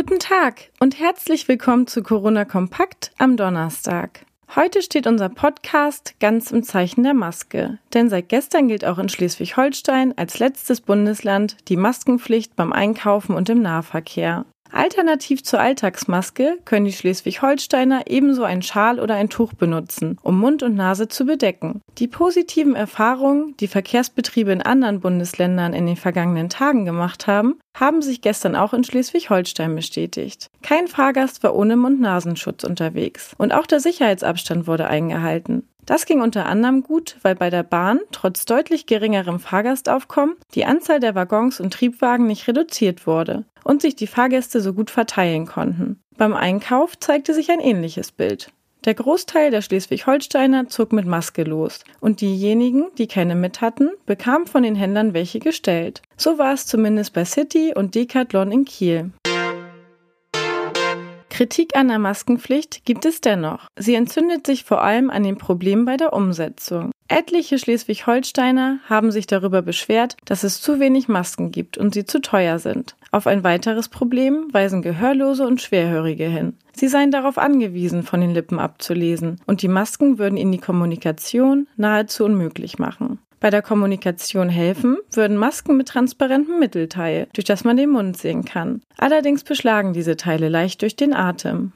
Guten Tag und herzlich willkommen zu Corona Kompakt am Donnerstag. Heute steht unser Podcast ganz im Zeichen der Maske, denn seit gestern gilt auch in Schleswig-Holstein als letztes Bundesland die Maskenpflicht beim Einkaufen und im Nahverkehr. Alternativ zur Alltagsmaske können die Schleswig-Holsteiner ebenso ein Schal oder ein Tuch benutzen, um Mund und Nase zu bedecken. Die positiven Erfahrungen, die Verkehrsbetriebe in anderen Bundesländern in den vergangenen Tagen gemacht haben, haben sich gestern auch in Schleswig-Holstein bestätigt. Kein Fahrgast war ohne Mund-Nasenschutz unterwegs und auch der Sicherheitsabstand wurde eingehalten. Das ging unter anderem gut, weil bei der Bahn trotz deutlich geringerem Fahrgastaufkommen die Anzahl der Waggons und Triebwagen nicht reduziert wurde und sich die Fahrgäste so gut verteilen konnten. Beim Einkauf zeigte sich ein ähnliches Bild. Der Großteil der Schleswig-Holsteiner zog mit Maske los und diejenigen, die keine mit hatten, bekamen von den Händlern welche gestellt. So war es zumindest bei City und Decathlon in Kiel. Kritik an der Maskenpflicht gibt es dennoch. Sie entzündet sich vor allem an den Problemen bei der Umsetzung. Etliche Schleswig-Holsteiner haben sich darüber beschwert, dass es zu wenig Masken gibt und sie zu teuer sind. Auf ein weiteres Problem weisen Gehörlose und Schwerhörige hin. Sie seien darauf angewiesen, von den Lippen abzulesen, und die Masken würden ihnen die Kommunikation nahezu unmöglich machen. Bei der Kommunikation helfen würden Masken mit transparentem Mittelteil, durch das man den Mund sehen kann. Allerdings beschlagen diese Teile leicht durch den Atem.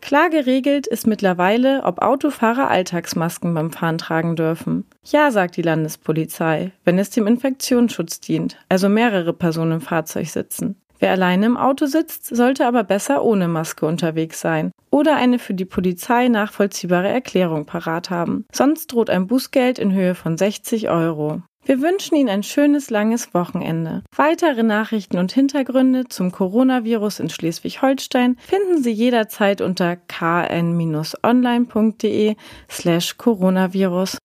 Klar geregelt ist mittlerweile, ob Autofahrer Alltagsmasken beim Fahren tragen dürfen. Ja, sagt die Landespolizei, wenn es dem Infektionsschutz dient, also mehrere Personen im Fahrzeug sitzen. Wer alleine im Auto sitzt, sollte aber besser ohne Maske unterwegs sein oder eine für die Polizei nachvollziehbare Erklärung parat haben. Sonst droht ein Bußgeld in Höhe von 60 Euro. Wir wünschen Ihnen ein schönes langes Wochenende. Weitere Nachrichten und Hintergründe zum Coronavirus in Schleswig-Holstein finden Sie jederzeit unter kn-online.de slash Coronavirus.